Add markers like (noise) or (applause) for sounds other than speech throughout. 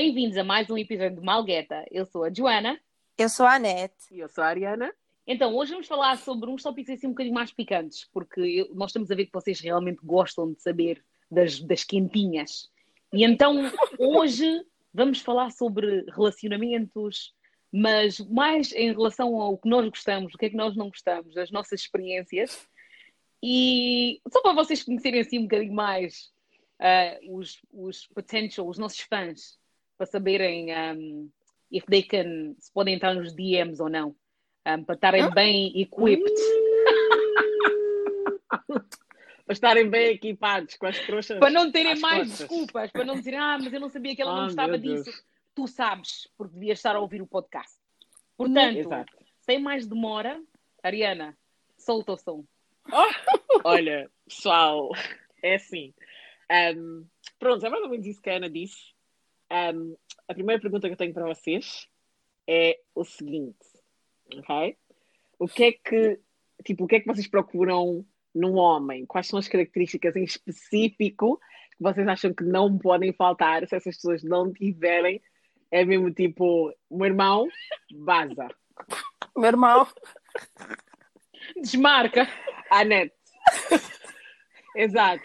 Bem-vindos a mais um episódio de Malgueta. Eu sou a Joana. Eu sou a Anete. E eu sou a Ariana. Então, hoje vamos falar sobre uns tópicos assim um bocadinho mais picantes, porque eu- nós estamos a ver que vocês realmente gostam de saber das, das quentinhas. E então, hoje vamos falar sobre relacionamentos, mas mais em relação ao que nós gostamos, o que é que nós não gostamos, as nossas experiências. E só para vocês conhecerem assim um bocadinho mais ah, os, os potential, os nossos fãs, para saberem um, if they can, se podem entrar nos DMs ou não, um, para estarem bem equipped. (laughs) Para estarem bem equipados com as trouxas. Para não terem mais costas. desculpas, para não dizerem, ah, mas eu não sabia que ela não Ah, gostava disso. Tu sabes, porque devias estar a ouvir o podcast. Portanto, Exato. sem mais demora, Ariana, solta o som. (laughs) Olha, pessoal, é assim. Ahm, pronto, é mais ou menos isso que a Ana disse. Ahm, a primeira pergunta que eu tenho para vocês é o seguinte, ok? O que é que, tipo, o que é que vocês procuram num homem? Quais são as características em específico que vocês acham que não podem faltar se essas pessoas não tiverem? É mesmo tipo, meu irmão, vaza. Meu irmão. Desmarca. A net. Exato.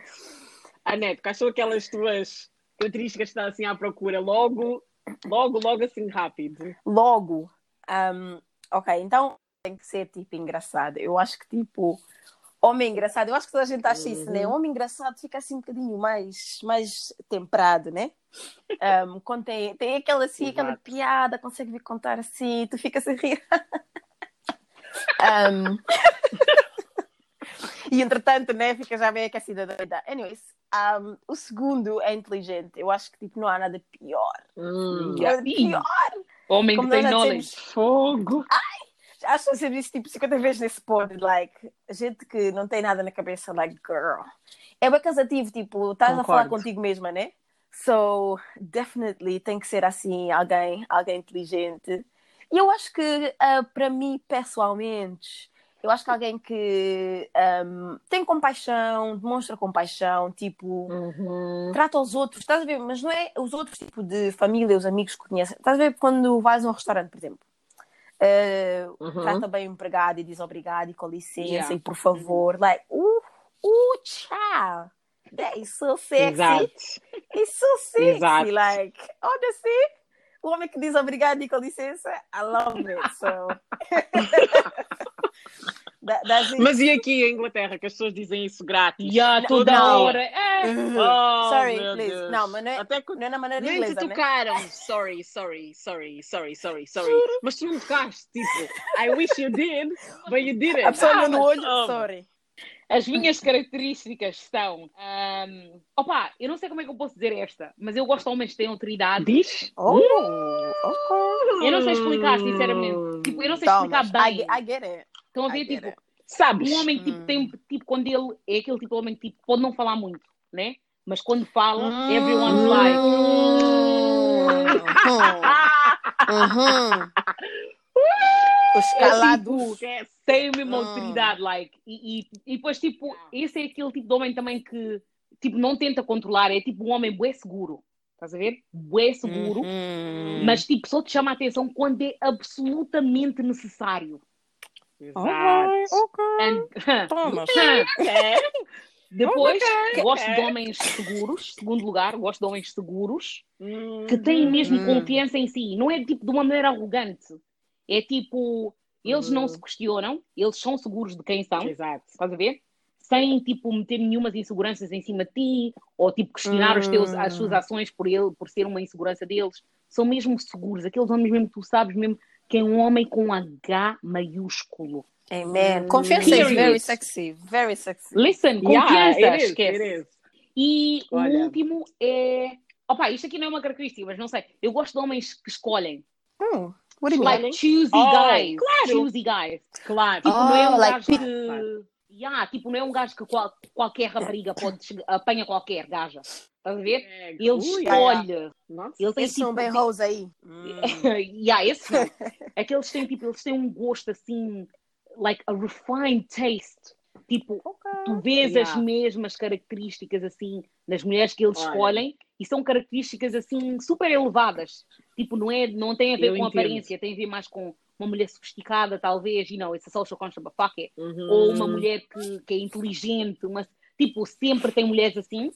A net, quais são aquelas tuas características que estás assim à procura logo, logo, logo assim rápido? Logo. Um, ok, então tem que ser tipo engraçado. Eu acho que tipo. Homem engraçado, eu acho que toda a gente acha isso, né? Homem engraçado fica assim um bocadinho mais, mais temperado, né? Um, tem, aquela assim, aquela Exato. piada, consegue vir contar assim, tu ficas a rir. (laughs) Um, (laughs) e entretanto, né, fica já bem aquecida da vida. Anyways, um, o segundo é inteligente. Eu acho que tipo, não há nada pior. Hum, Nada pior. Homem Como que tem knowledge. fogo. Acho que você disse tipo 50 vezes nesse pod, like, gente que não tem nada na cabeça, like, girl. É bem cansativo, tipo, estás a falar contigo mesma, né? So, definitely tem que ser assim, alguém, alguém inteligente. E eu acho que, ah, para mim, pessoalmente, eu acho que alguém que ahm, tem compaixão, demonstra compaixão, tipo, Uhum. trata os outros, estás a ver? Mas não é os outros, tipo, de família, os amigos que conhecem. Estás a ver quando vais a um restaurante, por exemplo? eh, Uhum. trata bem o empregado e diz obrigado e com licença Yeah. e por favor. Like, uh, uh, tchau. That is so sexy. Exato. It's so sexy. Exato. Like, honestly, o homem que diz obrigado e com licença, I love it. So. (laughs) It. Mas e aqui em Inglaterra, que as pessoas dizem isso grátis? Yeah, toda Não. hora. É. Oh, Sorry, please. Deus. Não, mas não é, Até que não é na maneira nem te inglesa, né? tocaram. (laughs) Sorry, sorry, sorry, sorry, sorry, sorry. Mas tu não tocaste, tipo, I wish you did, but you didn't. A pessoa Ah, no olho, oh, sorry. As minhas características são. ahm, opa, eu não sei como é que eu posso dizer esta, mas eu gosto de homens que têm autoridade. Diz? Oh, ok. Eu não sei explicar, sinceramente. Tipo, eu não sei Thomas, explicar bem. I, I get it. Estão a ver, tipo, it. Sabes? um homem tipo, Hum. tem, tipo, quando ele é aquele tipo de homem que tipo, pode não falar muito, né? Mas quando fala, Hum. everyone's (laughs) like. Uhum. É Os tipo, calados. Esquece. tem a mesma Hum. autoridade, like. E, e, e depois, tipo, esse é aquele tipo de homem também que, tipo, não tenta controlar, é tipo um homem bué seguro. Estás a ver? Bué seguro. Uhum. Mas, tipo, só te chama a atenção quando é absolutamente necessário. Exato. Alright, ok. And- (laughs) Thomas. (laughs) É. Depois, Ok. gosto de homens seguros. Segundo lugar, gosto de homens seguros Uhum. que têm mesmo Hum. confiança em si. Não é tipo de uma maneira arrogante. É tipo, eles não se questionam, eles são seguros de quem são. Exato. Estás a ver? Sem, tipo, meter nenhumas inseguranças em cima de ti, ou, tipo, questionar os teus, as suas Hum. ações por ele, por ser uma insegurança deles. São mesmo seguros. Aqueles homens mesmo, que tu sabes mesmo que é um homem com H maiúsculo. Amen. Confiança is Period. very sexy. Very sexy. Listen, Yeah, confiança, it is, esquece. is. E o último é... Opa, isto aqui não é uma característica, mas não sei. Eu gosto de homens que escolhem. Hmm. What do you mean? Like, choosy Oh, guys. claro. Choosy guys. Claro. Tipo, não é um Oh, like gajo que... Yeah, tipo, não é um gajo que qual- qualquer rapariga pode apanha qualquer gaja. Estás a ver? É, Ele escolhe. Nossa. Ele tem Esses são tipo, bem hoes aí. Hum. (laughs) yeah, esse não. É (laughs) que eles têm, tipo, eles têm um gosto assim, like a refined taste. Tipo, tu vês as Yeah. mesmas características assim nas mulheres que eles Olha. escolhem e são características assim super elevadas. Tipo, não, é, não tem a ver Eu com entendo. aparência, tem a ver mais com uma mulher sofisticada, talvez, you know, it's a social construct, but fuck it. Uhum. Ou uma mulher que, que é inteligente, uma, tipo, sempre tem mulheres assim.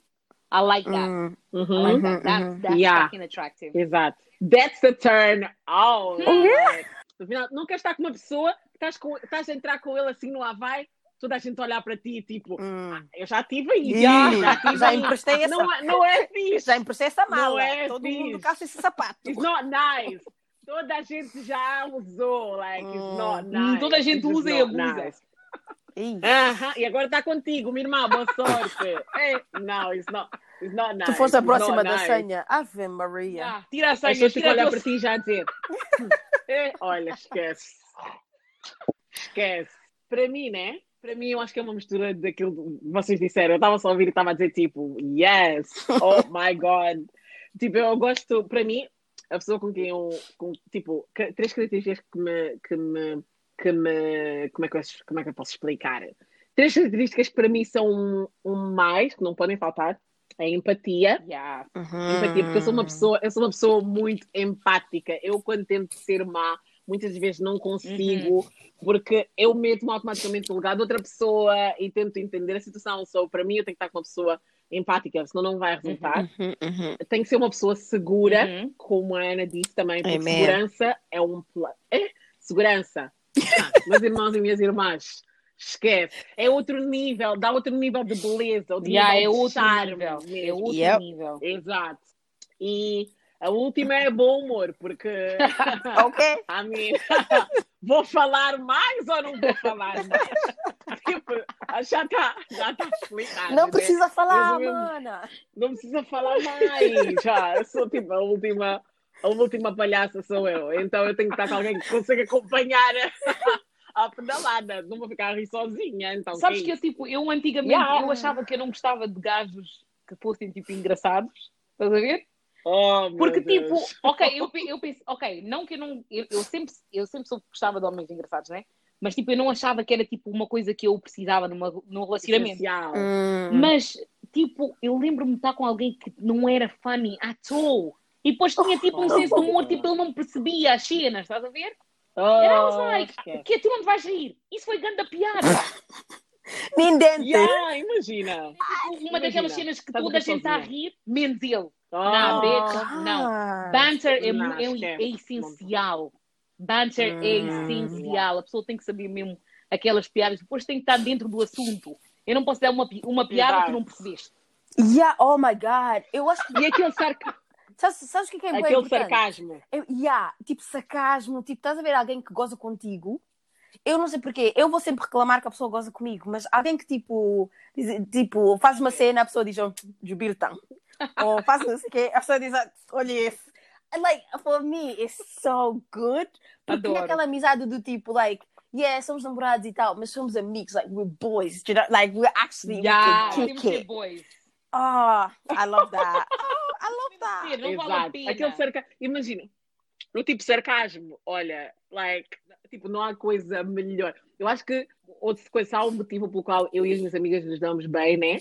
I like that. Hum, I like that. That's, that's Yeah. fucking attractive. Exato. That's the turn on. Oh, Like, no final, não queres estar com uma pessoa, estás, com, estás a entrar com ele assim no Havaí, toda a gente olhar para ti, tipo, hum. eu já tive aí. Ih, Já, tive já emprestei essa. Não, é- não é fixe. Já emprestei essa mala. Não é Todo fixe. mundo calça esse sapato. It's not nice. Toda a gente já usou. Like, it's Hum. not Hum, nice. toda a gente It's usa e abusa. nice. Aham, E agora está contigo, minha irmã, boa sorte. (laughs) Ei, não, it's not, it's not nice. tu foste a próxima da nice. senha. Ave Maria. Ah, tira a As senha, pessoas ficam a tira a olhar para ti já a dizer. "Eh, Olha, esquece. Esquece. Para mim, né? Para mim, eu acho que é uma mistura daquilo que vocês disseram. Eu estava só a ouvir e estava a dizer tipo, yes, oh my god. (laughs) Tipo, eu gosto, para mim, a pessoa com quem eu, com, tipo, três características que me, que me, que me, como é que eu, como é que eu posso explicar? Três características que para mim são um, um mais, que não podem faltar. É a empatia, Yeah. Uhum. empatia, porque eu sou uma pessoa, eu sou uma pessoa muito empática. Eu quando tento ser má, muitas vezes não consigo, porque eu meto-me automaticamente no lugar de outra pessoa e tento entender a situação. So, para mim, eu tenho que estar com uma pessoa empática, senão não vai resultar. Uhum, uhum. Tem que ser uma pessoa segura, Uhum. como a Ana disse também, porque Amen. segurança é um plano. É? Segurança. Ah, meus irmãos e minhas irmãs. Esquece. É outro nível, dá outro nível de beleza, outro Yeah, nível é de outro charme nível. É mesmo. outro Yep. nível. Exato. E a última é bom humor, porque (laughs) Ok. (laughs) a mim (laughs) vou falar mais ou não vou falar mais? Tipo, já está já tá explicado. Não né? precisa falar, Resumindo, mana. Não precisa falar mais. Já, eu sou tipo a última, a última palhaça sou eu. Então eu tenho que estar com alguém que consiga acompanhar a, a pedalada. Não vou ficar a rir sozinha. Então, Sabes que que é eu, tipo, eu antigamente, Yeah. eu achava que eu não gostava de gajos que fossem, tipo, engraçados. Estás a ver? Oh, Porque, Deus. tipo, ok, eu, eu penso, ok, não que eu não. Eu, eu sempre, eu sempre soube que gostava de homens engraçados, né? Mas, tipo, eu não achava que era, tipo, uma coisa que eu precisava numa, num relacionamento. Hum. Mas, tipo, eu lembro-me de estar com alguém que não era funny at all. E depois tinha, (laughs) tipo, um senso de humor, tipo, ele não percebia as cenas, estás a ver? Oh, I was like, esquece. que tu não vais rir? Isso foi grande piada. (laughs) Dente. Yeah, imagina. Tipo, uma daquelas cenas que toda a gente está a rir, menos ele. Oh, Não, bitch. Ah. Não. Banter é, Não, é, esquece. é essencial. Banter é Hum. essencial. A pessoa tem que saber mesmo aquelas piadas. Depois tem que estar dentro do assunto. Eu não posso dar uma, uma piada que tu não percebeste. Yeah, oh my god. Eu acho que. E aquele, sarca... Sabes, sabes o que é, que é aquele importante? sarcasmo. Eu, yeah, tipo sarcasmo, tipo, estás a ver alguém que goza contigo? Eu não sei porquê, eu vou sempre reclamar que a pessoa goza comigo, mas alguém que tipo, diz- tipo faz uma cena, a pessoa diz, oh, jubiltão. (laughs) Ou faz não sei o quê, a pessoa diz, "Ah, olha esse. And, Like, for me, it's so good. Porque tem Adoro. aquela amizade do tipo, like, yeah, somos namorados e tal, mas somos amigos, like, we're boys, you know? like, we're actually, Yeah, we can kick it. boys. Oh, I love that. (laughs) That. Ser, não vale a Exato. pena. Aquele sarca... Imagina, o tipo sarcasmo, olha, like, tipo, não há coisa melhor. Eu acho que outra coisa, há um motivo pelo qual eu e as minhas amigas nos damos bem, né?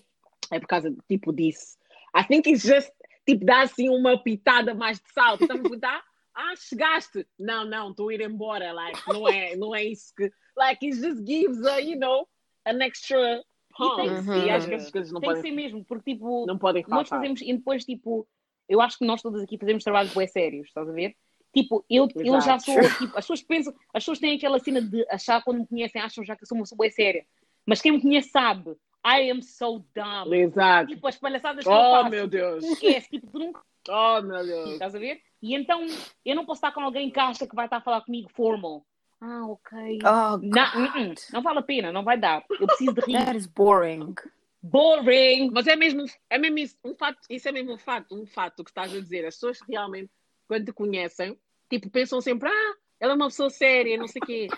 É por causa, tipo, disso. I think it's just, tipo, dá assim uma pitada mais de salto. Estamos a perguntar, (laughs) ah, chegaste. Não, não, estou a ir embora. Like, não é, não é isso que... Like, it just gives, a, you know, an extra E tem que Uhum. Ser. acho que essas coisas não Tem que podem, ser mesmo, porque tipo, não podem nós fazemos, e depois tipo, eu acho que nós todas aqui fazemos trabalhos bem sérios, estás a ver? Tipo, eu, eu já sou, tipo, as pessoas pensam, as pessoas têm aquela cena de achar quando me conhecem, acham já que eu sou uma pessoa bem séria. Mas quem me conhece sabe, I am so dumb. Exato. Tipo, as palhaçadas que eu Oh, faço. meu Deus. Esquece, tipo, tu nunca Oh, meu Deus. estás a ver? E então, eu não posso estar com alguém que acha que vai estar a falar comigo formal. Ah, ok. Oh, Não, uh-uh, não vale a pena, não vai dar. Eu preciso de rir. that is boring. Boring! Mas é mesmo, é mesmo isso, um fato, isso é mesmo um fato, um fato que estás a dizer. As pessoas realmente, quando te conhecem, tipo, pensam sempre, ah, ela é uma pessoa séria, não sei o quê.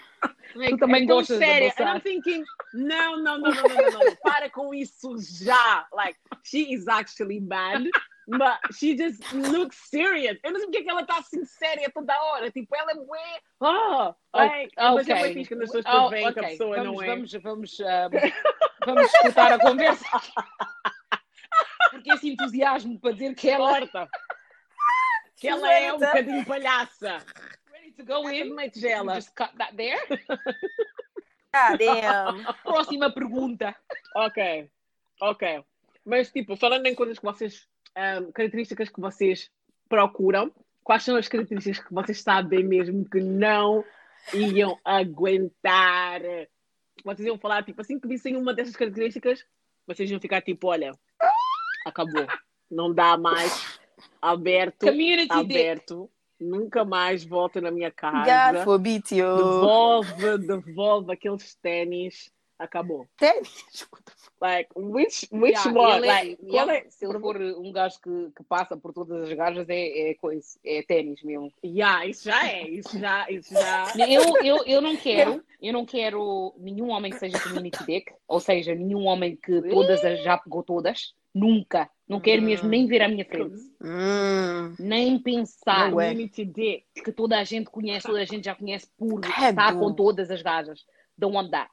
Like, também é tão séria. And I'm thinking, não, não, não, não, não, não, não, para com isso já. Like, she is actually bad, but she just looks serious. Eu não sei porque é que ela está assim séria toda hora. Tipo, ela é bué, oh, like, mas é bem fixe quando as pessoas Oh, veem que a ok. pessoa vamos, não é. Vamos, vamos, ah, vamos escutar a conversa. Porque que esse entusiasmo para dizer que ela Corta. (laughs) Que ela é um bocadinho palhaça. ready to go in. Admite You ela. Just cut that there. God damn. (laughs) Próxima pergunta. Ok. Ok. Mas, tipo, falando em coisas que vocês. Ahm, características que vocês procuram, quais são as características que vocês sabem mesmo que não iam aguentar? Vocês iam falar, tipo, assim que vissem uma dessas características, vocês iam ficar tipo, olha, acabou. Não dá mais. Aberto. Community aberto. Nunca mais volta na minha God casa. forbid you. Devolve, devolve aqueles ténis. Acabou. Ténis. (laughs) Like, which, which Yeah, one? ele é- like, qual yeah, é? Se ele for um gajo que, que passa por todas as gajas, é, é coisa, é ténis mesmo. Yeah, isso já é, isso já, isso já. (laughs) Eu, eu, eu não quero, eu não quero nenhum homem que seja community dick, ou seja, nenhum homem que todas as já pegou todas, nunca. Não quero mesmo nem ver à minha frente, Hum. nem pensar é. Que toda a gente conhece, toda a gente já conhece por estar com todas as gajas. Don't want that.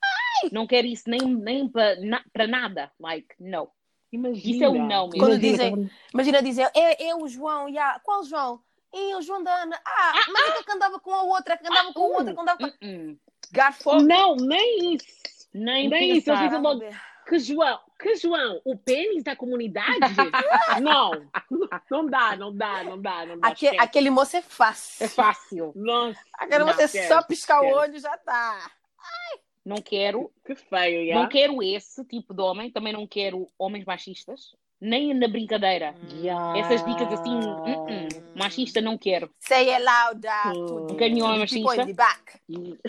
Não quero isso nem, nem para na, para nada. Like, no. Imagina. Isso é um não. Quando dizem, imagina dizer, é, é o João, yeah. qual João? É o João da Ana. Ah, mas é que andava com a outra, que andava com a outra, que andava com a Uh-uh. Garfo. Não, nem isso. Nem, Nem isso, eu pensar. fiz logo- Que João, que João, o pênis da comunidade? (laughs) não, não dá, não dá, não dá, não dá. Aque- aquele moço é fácil. É fácil. Nossa, Aquele não, moço é só piscar o olho já tá. Não quero. Que feio, yeah. Não quero esse tipo de homem. Também não quero homens machistas. Nem na brincadeira. Yeah. Essas dicas assim, uh-uh. machista não quero. Say it loud, uh, Não quero nenhum homem machista.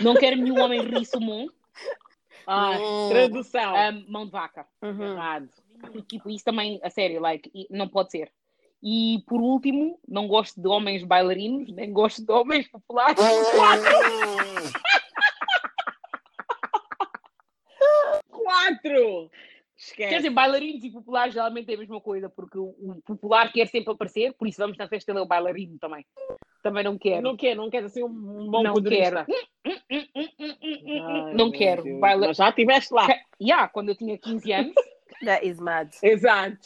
Não quero nenhum homem rissumon. (laughs) Ai, Hum. tradução. Um, mão de vaca. Uhum. Errado. Tipo, isso também, a sério, like, não pode ser. E por último, não gosto de homens bailarinos, nem gosto de homens populares. (laughs) Quatro! Esquece. Quer dizer, bailarinos e populares geralmente é a mesma coisa, porque o, o popular quer sempre aparecer, por isso vamos na festa ele é o bailarino também. Também não quero. Não quer, não quer assim um bom Não codurista. Hum, hum, hum. Ai, não quero. Baila... Já estiveste lá. Yeah, quando eu tinha 15 anos, (laughs) That is mad. Exato.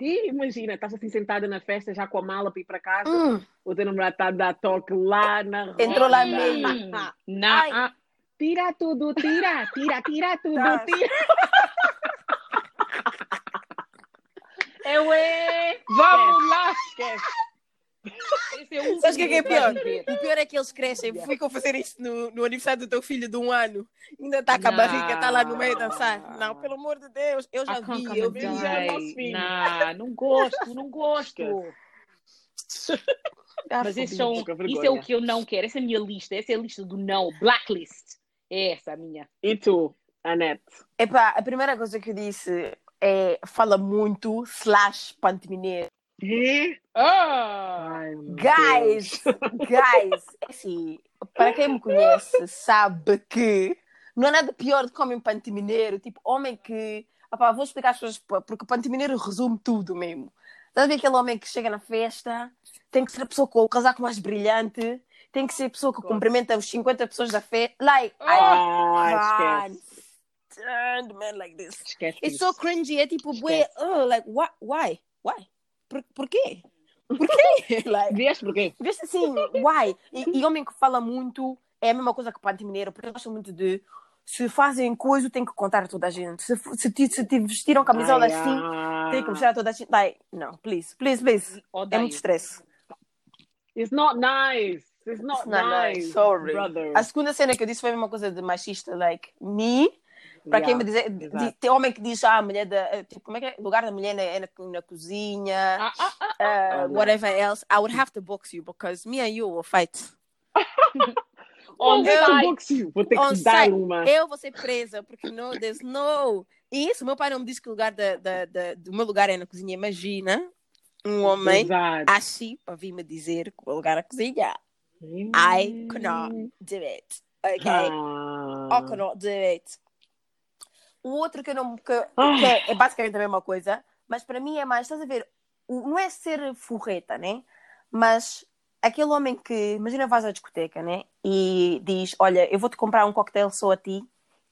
E imagina, estás assim sentada na festa já com a mala para ir para casa, Hum. o teu namorado está a dar toque lá na Entrou lá meio. (laughs) na, ah, Tira tudo, tira, tira, tira tudo, Tá. tira. eu é. Vamos lá! Esquece. Esse é o Sabes o que é, que é pior? O pior é que eles crescem. Ficam fazer isso no, no aniversário do teu filho de um ano. Ainda está com a Não. barriga, está lá no meio a dançar. Não, pelo amor de Deus. Eu já can't vi, eu vi. die. nosso filho. Não, não gosto, não gosto. Ah, Mas pouca isso é o que eu não quero. Essa é a minha lista. Essa é a lista do não. Blacklist. É essa a minha. E tu, Anete? Epá, a primeira coisa que eu disse é fala muito slash pantemineiro. Ah! Ai, meu Guys, guys, é assim, para quem me conhece sabe que não é nada pior do que homem pantemineiro, tipo homem que, opá, vou explicar as coisas porque o pantemineiro resume tudo mesmo. Estás a ver aquele homem que chega na festa, tem que ser a pessoa com o casaco mais brilhante, tem que ser a pessoa que cumprimenta os 50 pessoas da festa. Like, I Ah, can't esquece. stand men like this. Esquece It's isso. so cringy, é tipo, bué, oh, like, why? Why? Why? Por, por quê? Por quê? (laughs) like, Vieste porquê? Veste assim, why? E, e homem que fala muito é a mesma coisa que Pante Mineiro, porque eu gosto muito de se fazem coisa, tem que contar a toda a gente. Se, se, te, se te vestiram camisola Ai, assim, tem que mostrar a toda a gente. Like, não, please, please, please. É Odeio. muito stress. It's not nice. It's not It's not nice. nice, sorry. Brother. A segunda cena que eu disse foi a mesma coisa de machista, like, me. Para quem me dizer, di- tem homem que diz, ah, a mulher da. Tipo, como é que é? O lugar da mulher é na, na cozinha, Ah, ah, ah. uh, whatever else. I would have to box you because me and you will fight. (laughs) On site. Vou ter que dar uma. Eu vou ser presa, porque não, there's no. E isso, meu pai não me disse que o lugar da, da, da- do meu lugar é na cozinha. Imagina um homem Exato. assim para vir me dizer que o lugar é a cozinha. I cannot do it. Ok? Ah. I cannot do it. O outro que eu não. Que, Ah. que é, é basicamente a mesma coisa, mas para mim é mais. Estás a ver? Não é ser forreta, né? Mas aquele homem que. Imagina, vais à discoteca, né? E diz: Olha, eu vou-te comprar um coquetel só a ti.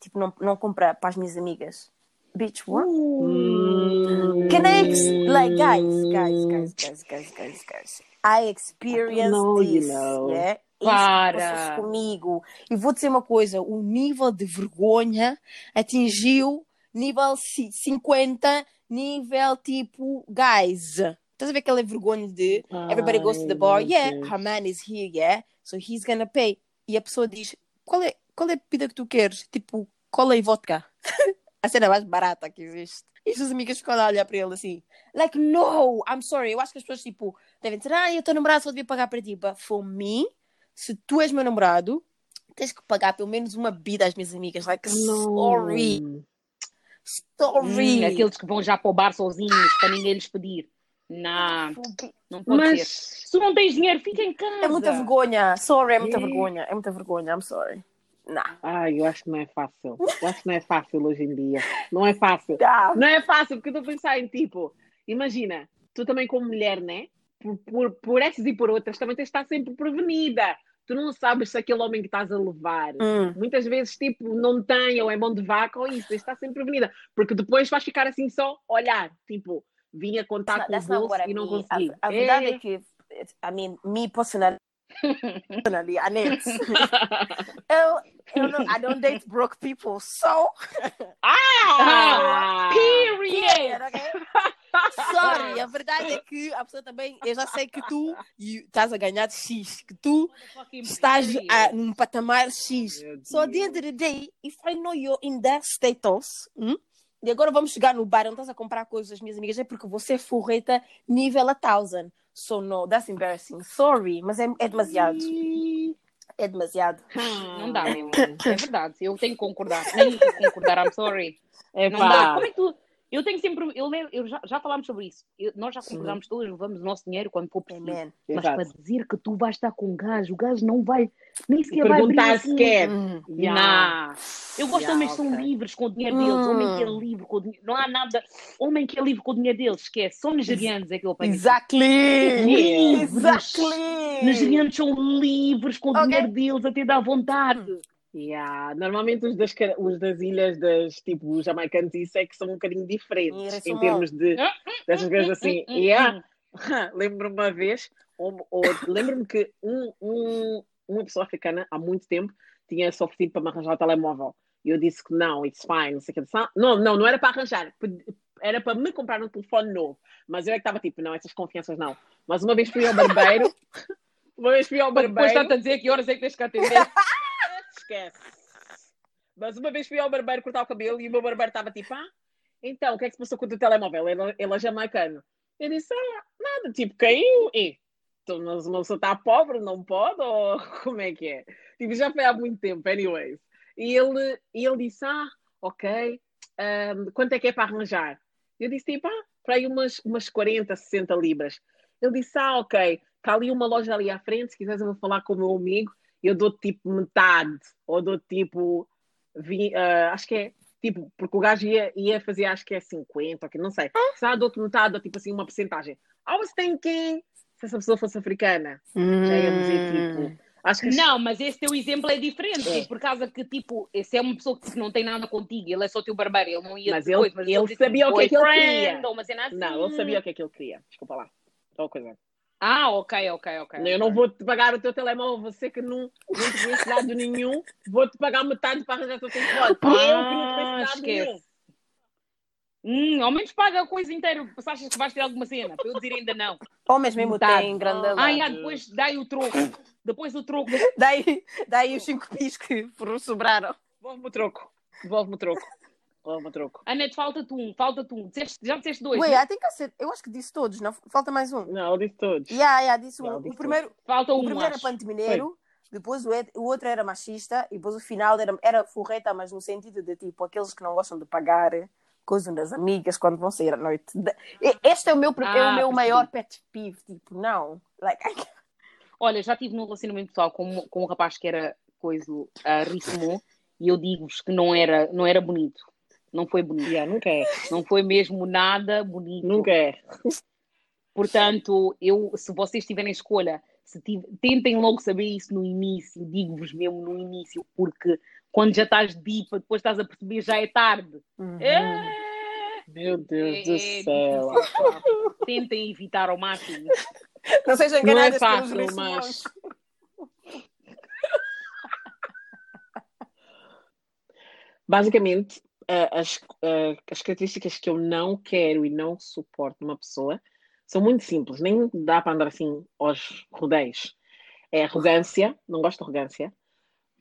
Tipo, não, não compra para as minhas amigas. Bitch, what? Hum. Que Can I ex- like guys, guys, guys, guys, guys, guys, guys. I experienced know, you this, know. yeah? Para. Isso comigo. E vou dizer uma coisa, o nível de vergonha atingiu nível ci- 50, nível tipo, guys. Estás a ver aquela vergonha de everybody goes to the bar, yeah, her man is here, yeah, so he's gonna pay. E a pessoa diz, qual é, qual é a bebida que tu queres? Tipo, cola e vodka. (laughs) a cena mais barata que existe. E as suas amigas ficam a olhar para ele assim, like, no, I'm sorry. Eu acho que as pessoas, tipo, devem dizer, ah, eu teu namorado só devia pagar para ti. But for me, se tu és meu namorado, tens que pagar pelo menos uma bebida às minhas amigas. Like, sorry, sorry. Hum, aqueles que vão já para o bar sozinhos para ninguém lhes pedir. Não, não pode ser. Mas Se tu não tens dinheiro, fica em casa. É muita vergonha. Sorry, é muita vergonha. É muita vergonha. I'm sorry. Nah. Ai, eu acho que não é fácil. Eu acho que não é fácil hoje em dia. Não é fácil. Ah, Não é fácil, porque eu estou a pensar em tipo, imagina, tu também como mulher, né? Por, por, por essas e por outras, também tens de estar sempre prevenida. Tu não sabes se aquele homem que estás a levar, hum. muitas vezes, tipo, não tem, ou é mão de vaca, ou isso, tens de estar sempre prevenida. Porque depois vais ficar assim só, olhar, tipo, vim a contar com o bolso e não consegui. A, a verdade é. É. que, I mean, me personally, personally a net, eu, eu não, I don't date broke people, so. Ah! (laughs) Period! ok? (laughs) Sorry, a verdade é que a pessoa também, eu já sei que tu estás a ganhar de X, que tu estás a, num patamar X. So at the end of the day, if I know you're in that status, hum, e agora vamos chegar no bar, não estás a comprar coisas minhas amigas, é porque você é forreta nível a thousand. So no, that's embarrassing. Sorry, mas é, é demasiado. É demasiado. Não dá mesmo. É verdade. Eu tenho que concordar. (laughs) Nem que concordar, I'm sorry. É Não dá. Como é que tu. Eu tenho sempre. Eu, eu já, já falámos sobre isso. Eu- nós já concordamos todos, levamos o nosso dinheiro quando for preciso. Amen. Mas Exato. para dizer que tu vais estar com um gajo, o gajo não vai nem sequer vai Perguntar abrir se assim. quer. Hum. Não. Eu gosto de Yeah, homens que são livres com o dinheiro deles. Hum. Homem que é livre com o dinheiro. Não há nada. Homem que é livre com o dinheiro deles. Esquece. Só nigerianos é que eu apanho. Exactly! Livres. Exactly! Nigerianos são livres com o Ok. dinheiro deles até dar vontade. Yeah. Normalmente os das, os das ilhas das tipo os jamaicanos e isso é que são um bocadinho diferentes em termos de dessas coisas assim. Yeah. (laughs) Lembro-me uma vez, ou, ou- lembro-me que um, um- uma pessoa africana há muito tempo tinha se oferecido para me arranjar o telemóvel. E eu disse que não, it's fine, não sei o que. "Ah, Não, não, não era para arranjar, era para me comprar um telefone novo. Mas eu é que estava tipo, não, essas confianças não. Mas uma vez fui ao barbeiro, (laughs) uma vez fui ao Depois barbeiro. está-te a dizer que horas é que tens que atender. (laughs) Esquece. Mas uma vez fui ao barbeiro cortar o cabelo e o meu barbeiro estava tipo, ah, então, o que é que se passou com o teu telemóvel? Ele, ele é jamaicano. Eu disse, ah, nada, tipo, caiu e então, mas uma pessoa está pobre, não pode? Ou (laughs) como é que é? Tipo, já foi há muito tempo, anyways. E ele, e ele disse, ah, ok, ahm, quanto é que é para arranjar? Eu disse, tipo, ah, para aí umas, umas 40, 60 libras. Ele disse, ah, ok, está ali uma loja ali à frente, se quiseres eu vou falar com o meu amigo, eu dou tipo metade, ou dou tipo, vi- ah, acho que é, tipo, porque o gajo ia, ia fazer, acho que é 50, ok, não sei. Se ah, dou-te metade, dou tipo assim uma porcentagem. I was thinking, se essa pessoa fosse africana, já ia dizer tipo, acho que Não, mas esse teu exemplo é diferente. É. Por causa que, tipo, esse é uma pessoa que não tem nada contigo, ele é só teu barbeiro, ele não ia Mas depois, ele- ele ele sabia o que é que ele queria. Ou uma cena assim. não, ele sabia o que é que ele queria. Desculpa lá. Tal coisa. Ah, ok, ok, ok. Eu não vou-te pagar o teu telemóvel, você que não, não te conhece lado nenhum, vou-te pagar metade para arranjar o teu telefone. eu que não te Ah, conheço lado nenhum. esquece. Hum, ao menos paga a coisa inteira. Se achas que vais ter alguma cena, para eu dizer ainda não. Homens mesmo Metade. têm grande Ah, já, depois dai o troco. Depois o troco. Daí, daí os cinco pis que sobraram. Devolve-me o troco. Devolve-me o troco. O troco. Anete, falta-te um, falta-te um. Disseste- já disseste dois. Wait, né? I think I said, eu acho que disse todos, não? Falta mais um. Não, eu disse todos. Yeah, yeah, disse Não, um. disse O primeiro, Falta o um, primeiro era acho. Panto Mineiro, depois o, o outro era machista, e depois o final era, era forreta, mas no sentido de tipo, aqueles que não gostam de pagar coisa das amigas quando vão sair à noite. Este é o meu, pr- é Ah, o meu percebi. maior pet peeve, tipo, não. Like, I Olha, já tive num relacionamento pessoal com, com um rapaz que era coisa uh, ritmo e eu digo-vos que não era, não era bonito. Não foi bonito. Nunca é. Não foi mesmo nada bonito. Nunca é. Portanto, eu, se vocês tiverem escolha, se tiv- tentem logo saber isso no início, digo-vos mesmo no início, porque quando já estás deep, depois estás a perceber já é tarde. Uhum. É, Meu Deus É- do é céu. pessoal. Tentem evitar ao máximo. Não sejam Não é enganadas fácil, pelos mas-. (laughs) Basicamente, as, as características que eu não quero e não suporto numa pessoa são muito simples, nem dá para andar assim aos rodeios. É arrogância, não gosto de arrogância.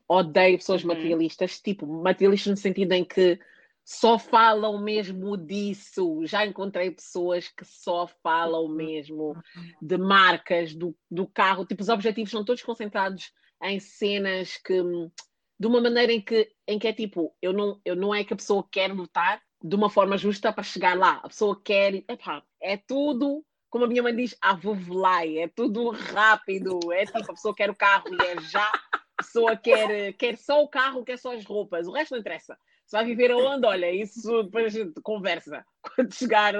Odeio pessoas Uhum. materialistas, tipo, materialistas no sentido em que só falam mesmo disso. Já encontrei pessoas que só falam mesmo de marcas do, do carro. Tipo, os objetivos são todos concentrados em cenas que de uma maneira em que, em que é tipo, eu não, eu não é que a pessoa quer lutar de uma forma justa para chegar lá. A pessoa quer, epá, é tudo, como a minha mãe diz, a vovelai, é tudo rápido, é tipo, a pessoa quer o carro e é já, a pessoa quer, quer só o carro, quer só as roupas, o resto não interessa. Vai viver aonde, olha, isso depois a gente conversa. Quando chegar,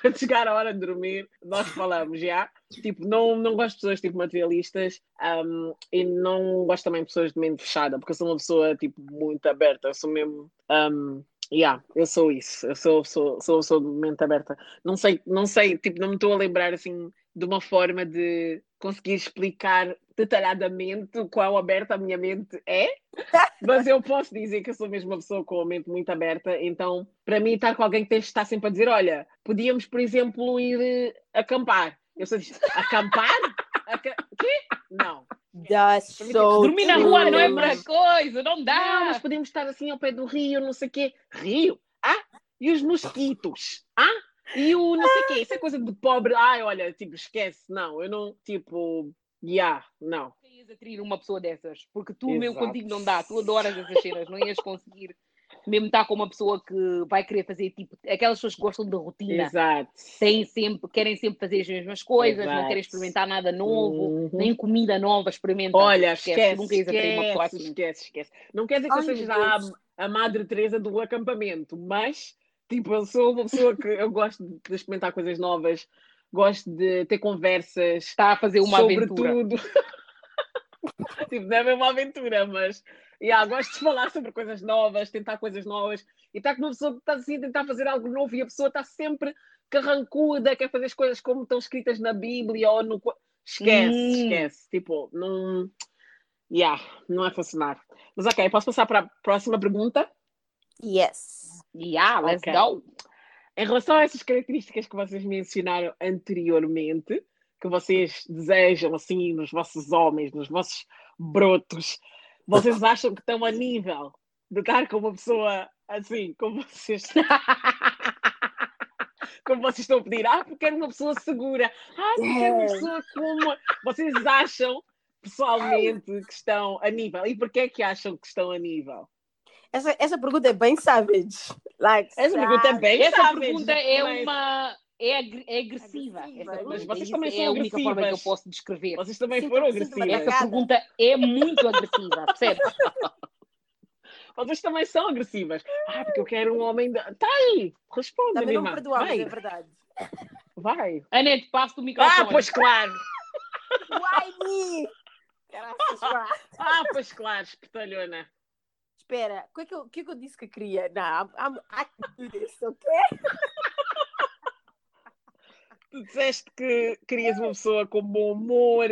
quando chegar a hora de dormir, nós falamos, já? Tipo, não, não gosto de pessoas tipo materialistas um, e não gosto também de pessoas de mente fechada, porque eu sou uma pessoa tipo muito aberta, eu sou mesmo. Um, yeah, eu sou isso, eu sou, sou, sou, sou de mente aberta. Não sei, não sei, tipo, não me estou a lembrar assim de uma forma de conseguir explicar detalhadamente o quão aberta a minha mente é, (laughs) mas eu posso dizer que eu sou mesmo uma pessoa com a mente muito aberta, então para mim estar com alguém que estar sempre a dizer, olha, podíamos, por exemplo, ir eh, acampar. Eu só disse, acampar? Aca... Quê? Não. That's so Dormir na rua não é para coisa, não Não, dá. mas podíamos estar assim ao pé do rio, não sei o quê. Rio? Ah? E os mosquitos? Ah? E o não sei o quê? Isso é coisa de pobre. Ai, olha, tipo, esquece. Não, eu não, tipo, yeah, não. Não ias atrair uma pessoa dessas, porque tu Exato. mesmo contigo não dá, tu adoras essas cenas, não ias conseguir mesmo estar com uma pessoa que vai querer fazer tipo aquelas pessoas que gostam de rotina, Exato. têm sempre, querem sempre fazer as mesmas coisas, não Exato. querem experimentar nada novo, Uhum. nem comida nova experimentar. Olha, esquece, esquece, tu nunca ias atrair uma pessoa esquece, assim. esquece, esquece. Não quer dizer que eu Ai, seja meu a, a Madre Teresa do acampamento, mas, tipo, eu sou uma pessoa que eu gosto de experimentar coisas novas, gosto de ter conversas Está a fazer uma sobre aventura. tudo. (laughs) tipo, não é uma aventura, mas yeah, gosto de falar sobre coisas novas, tentar coisas novas. E está com uma pessoa que está assim a tentar fazer algo novo e a pessoa está sempre carrancuda, quer fazer as coisas como estão escritas na Bíblia ou no. Esquece, Hum. esquece. Tipo, não. Yeah, não vai funcionar. Mas ok, posso passar para a próxima pergunta? Yes. Yeah, let's Ok. go. Em relação a essas características que vocês mencionaram anteriormente, que vocês desejam assim nos vossos homens, nos vossos brotos, vocês (laughs) acham que estão a nível de estar com uma pessoa assim, como vocês. (laughs) Como vocês estão a pedir, ah, porque quero uma pessoa segura, ah, porque quero uma É. pessoa como. Vocês acham pessoalmente que estão a nível? E porquê é que acham que estão a nível? Essa, essa pergunta é bem savage. Like, Essa pergunta é bem Essa savage, pergunta é mas uma. É, agr- é agressiva. Agressiva. Essa Mas pergunta. vocês Isso também é são a única forma que eu posso descrever. Vocês também Sinto- foram agressivas. Essa pergunta é muito agressiva, (laughs) percebe? Vocês também são agressivas. Ah, porque eu quero um homem. De... Tá aí! Responda, Também minha não perdoamos, Vai, é verdade. vai. Anete, passo o microfone. Ah, pois claro! Why me? Caraças. (laughs) Ah, pois claro, espertalhona. Espera, o que, é que, que é que eu disse que queria? Não, I can do this, ok? (laughs) Tu disseste que querias uma pessoa com bom humor,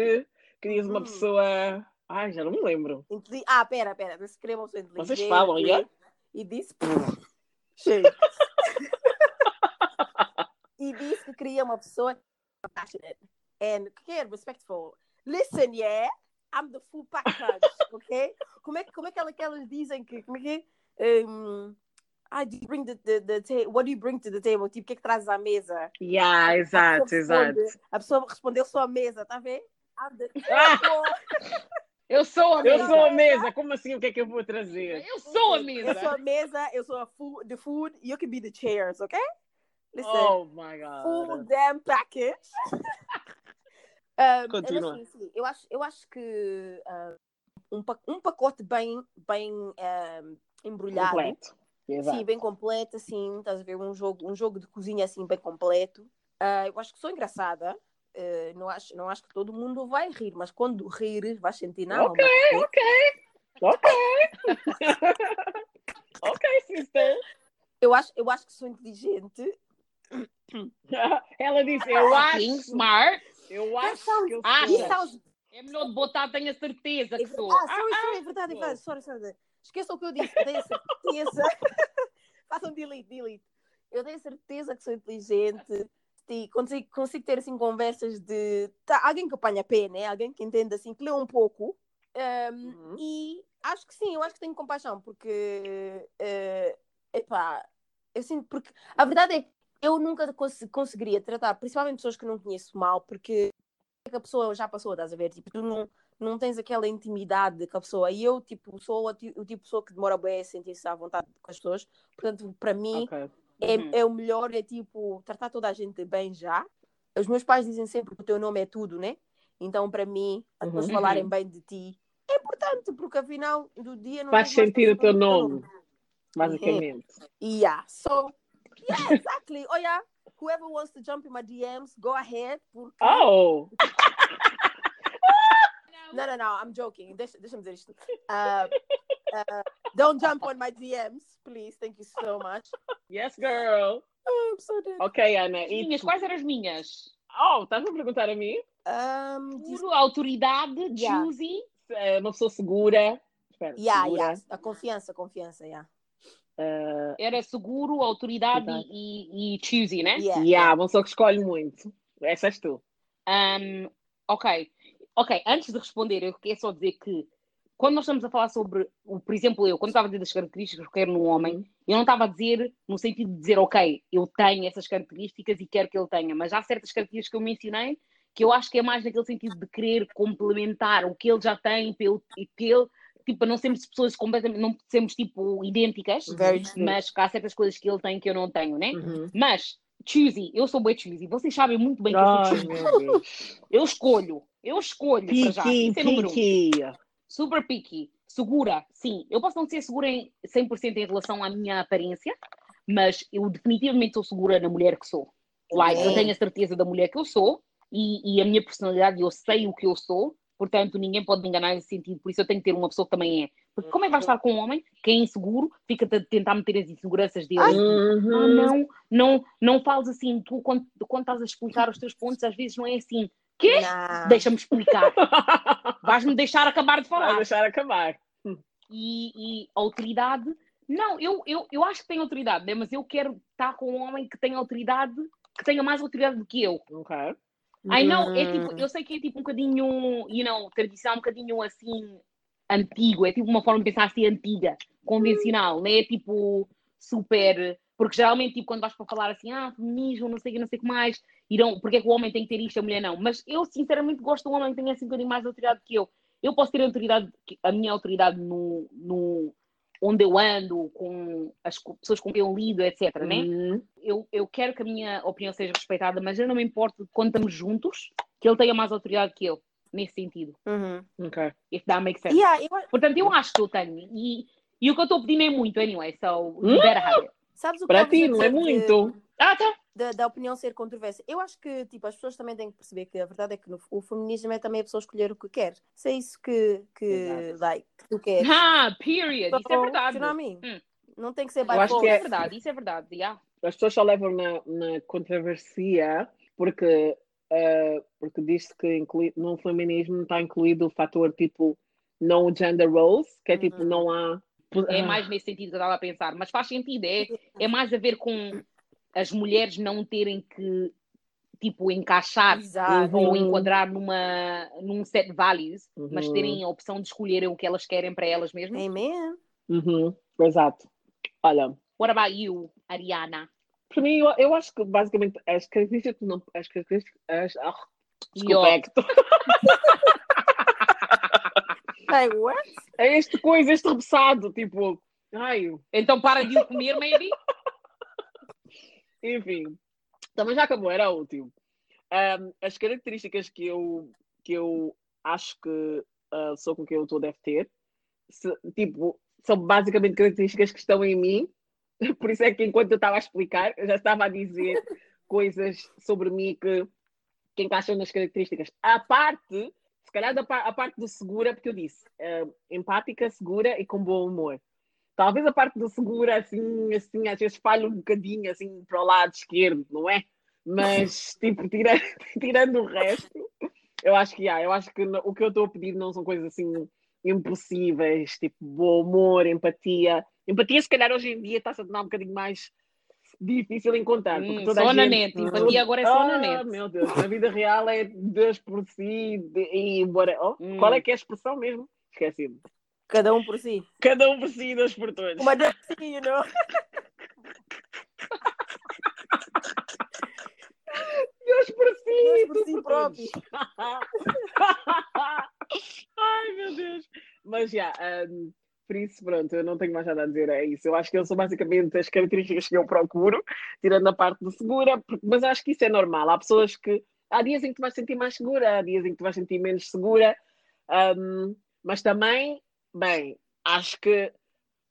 querias uma Hum. pessoa. Ai, já não me lembro. Inteli- Ah, pera, pera. Você queria uma pessoa inteligente. Vocês falam, yeah? E disse... Cheio. (laughs) e disse que queria uma pessoa passionate and care, respectful. Listen, yeah? I'm the full package, (laughs) ok? Como é, que- como é que, ela, que elas dizem que... Como é que é? Um, ah, do you bring the, the, the ta- what do you bring to the table? Tipo, o que é que trazes à mesa? Yeah, A exato, exato. A pessoa respondeu só a mesa, tá vendo? I'm the (laughs) Eu sou a Eu mesa. sou a mesa, como assim? O que é que eu vou trazer? Eu sou a Eu mesa. sou a mesa, eu sou a food, the food, you can be the chairs, ok? Listen, Oh my full god. damn package. (laughs) Continua. mas sim, sim, eu acho, eu acho que um, um, um pacote bem, bem um, embrulhado, Completo. Exato. sim, bem completo, assim, estás a ver um jogo, um jogo de cozinha assim bem completo. Ah, eu acho que sou engraçada. Ah, não, acho, não acho que todo mundo vai rir, mas quando rir, vais sentir não. Ok, mas- ok. Ok. (laughs) ok, sister. Eu acho, eu acho que sou inteligente. (laughs) Ela disse, eu (laughs) acho, smart. Eu acho que eu Ah, sou. É melhor de botar, tenho a certeza que sou. Ah, sorry, sorry, é verdade, é verdade. Sorry, sorry. Esqueçam o que eu disse. Tenho a certeza. (laughs) Façam delete, delete. Eu tenho a certeza que sou inteligente. E consigo, consigo ter assim conversas de tá, alguém que apanha pé, né? Alguém que entende assim, que lê um pouco. Um, Uhum. E acho que sim, eu acho que tenho compaixão, porque eh, epá, eu sinto porque a verdade é que eu nunca cons- conseguiria tratar, principalmente pessoas que não conheço mal, porque a pessoa já passou, estás a ver? Tipo, tu não, não tens aquela intimidade com a pessoa. E eu, tipo, sou o, ti- o tipo de pessoa que demora bem a sentir-se à vontade com as pessoas. Portanto, para mim, Ok. é, Uhum. é o melhor, é tipo, tratar toda a gente bem já. Os meus pais dizem sempre que o teu nome é tudo, né? Então, para mim, as pessoas Uhum. falarem bem de ti é importante, porque afinal do dia não Faz sentido o teu com nome, basicamente. Yeah, so, yeah, exactly. Oh, yeah, whoever wants to jump in my DMs, go ahead. Oh! No, no, no, I'm joking. Uh, uh, don't jump on my DMs, please. Thank you so much. Yes, girl! Oh, I'm so dead. Ok, Ana. E minhas, quais eram as minhas? Oh, estás a perguntar a mim? Um, Seguro, autoridade, Yeah. choosy. É uma pessoa segura. Espera, yeah, segura. yeah. A confiança, a confiança, yeah. Ah, Era seguro, autoridade e, e, choosy, né? Yeah, yeah, uma pessoa que escolhe muito. Essa és tu. Um, ok. Ok, antes de responder, eu quero só dizer que quando nós estamos a falar sobre, o- por exemplo, eu, quando estava a dizer das características que eu quero num homem, eu não estava a dizer no sentido de dizer, ok, eu tenho essas características e quero que ele tenha, mas há certas características que eu mencionei que eu acho que é mais naquele sentido de querer complementar o que ele já tem pelo, e que ele, tipo, para não sermos pessoas completamente, não sermos tipo idênticas, mas que há certas coisas que ele tem que eu não tenho, né? Uhum. Mas, choosy, eu sou bem choosy, vocês sabem muito bem que eu sou. Eu escolho, eu escolho para já. Piqui, é um. piqui. Super picky, segura, sim. Eu posso não ser segura em 100% em relação à minha aparência, mas eu definitivamente sou segura na mulher que sou. Like, eu tenho a certeza da mulher que eu sou e, e a minha personalidade, eu sei o que eu sou, portanto ninguém pode me enganar nesse sentido, por isso eu tenho que ter uma pessoa que também é. Porque como é que vai estar com um homem que é inseguro, fica a tentar meter as inseguranças dele? Ah, Uhum. não, não, não fales assim, tu quando, quando estás a explicar os teus pontos, às vezes não é assim. Quê? Deixa-me explicar. (laughs) Vais-me deixar acabar de falar. deixar acabar. E, e autoridade, não, eu, eu, eu acho que tenho autoridade, né? mas eu quero estar com um homem que tenha autoridade, que tenha mais autoridade do que eu. Ok. I know, é tipo, eu sei que é tipo um bocadinho, you know, tradicional, um bocadinho assim, antigo, é tipo uma forma de pensar assim antiga, convencional, não é tipo super. Porque geralmente, tipo, quando vais para falar assim, ah, feminismo, não sei o que, não sei o que mais, irão, porque é que o homem tem que ter isto e a mulher não. Mas eu, sinceramente, gosto de um homem que tenha assim um bocadinho mais autoridade que eu. Eu posso ter a autoridade, a minha autoridade no, no onde eu ando, com as pessoas com quem eu lido, etc. Né? Uhum. Eu, eu quero que a minha opinião seja respeitada, mas eu não me importo quando estamos juntos que ele tenha mais autoridade que eu, nesse sentido. Uhum. Ok. If that makes sense. Yeah, eu, Portanto, eu acho que eu tenho. E, e o que eu estou pedindo é muito, anyway. So, Hum? you better have it. sabes o que Para ti, não é muito. Ah, tá. Da, da opinião ser controversa. Eu acho que tipo, as pessoas também têm que perceber que a verdade é que no, o feminismo é também a pessoa escolher o que quer. Se é isso que, que, like, que tu queres. Ah, period. Isso é So, verdade. you know what I mean? Hum. Não tem que ser Eu by acho Isso que é force. verdade, isso é verdade. Yeah. As pessoas só levam na, na controversia porque, ah, porque diz que inclui, no feminismo está incluído o fator tipo não gender roles, que é tipo Uhum. não há. É Ah, mais nesse sentido que eu estava a pensar. Mas faz sentido. É, é mais a ver com as mulheres não terem que, tipo, encaixar Exato. Uhum. ou enquadrar numa, num set de values, mas Uhum. terem a opção de escolherem o que elas querem para elas mesmas. Amen. Uhum, exato. Olha, What about you, Ariana? para mim, eu, eu acho que basicamente as características não. As características. As, ah, desculpa, é, que tô- Hey, what? é este coisa, este rebuçado, tipo. Ai, Então para de o comer, maybe? Enfim, também já acabou, era o último. Ahm, as características que eu, que eu acho que a pessoa com quem eu estou deve ter, se- tipo, são basicamente características que estão em mim. (laughs) Por isso é que enquanto eu estava a explicar, eu já estava a dizer (laughs) coisas sobre mim que, que encaixam nas características. A parte, se calhar da a parte do segura, porque eu disse, ah, empática, segura e com bom humor. Talvez a parte do segura, assim, assim, às vezes falha um bocadinho, assim, para o lado esquerdo, não é? Mas, (laughs) tipo, tirando, (laughs) tirando o resto, eu acho que há. Eu acho que o que eu estou a pedir não são coisas assim impossíveis, tipo, bom humor, empatia. Empatia, se calhar, hoje em dia está-se a tornar um bocadinho mais difícil encontrar. Porque Hum, toda só a na gente... net. Empatia agora é só na Ah, net. meu Deus, na vida real é Deus por si de- e bora. Oh, Hum. Qual é que é a expressão mesmo? Esqueci-me. Cada um por si. Cada um por si e Deus por todos. Uma dancinha, you know? Deus por si, Deus por tu si por próprio. todos. (laughs) Ai, meu Deus. Mas já, hum, por isso, pronto, eu não tenho mais nada a dizer, é isso. Eu acho que eu sou basicamente as características que eu procuro, tirando a parte do segura, porque- mas acho que isso é normal. Há pessoas que. Há dias em que tu vais sentir mais segura, há dias em que tu vais sentir menos segura, hum, mas também, bem, acho que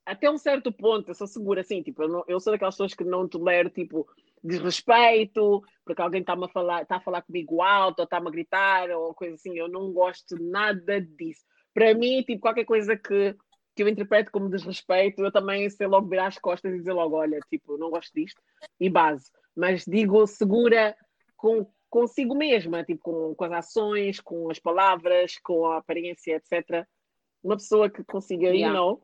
até um certo ponto eu sou segura, assim, tipo, eu, não- eu sou daquelas pessoas que não tolero, tipo, desrespeito, porque alguém está-me a falar, está a falar comigo alto, ou está-me a gritar, ou coisa assim, eu não gosto nada disso. Para mim, tipo, qualquer coisa que, que eu interpreto como desrespeito, eu também sei logo virar as costas e dizer logo, olha, tipo, não gosto disto, e base. Mas digo segura com, consigo mesma, tipo, com, com as ações, com as palavras, com a aparência, etc. Uma pessoa que consiga, you Yeah. know,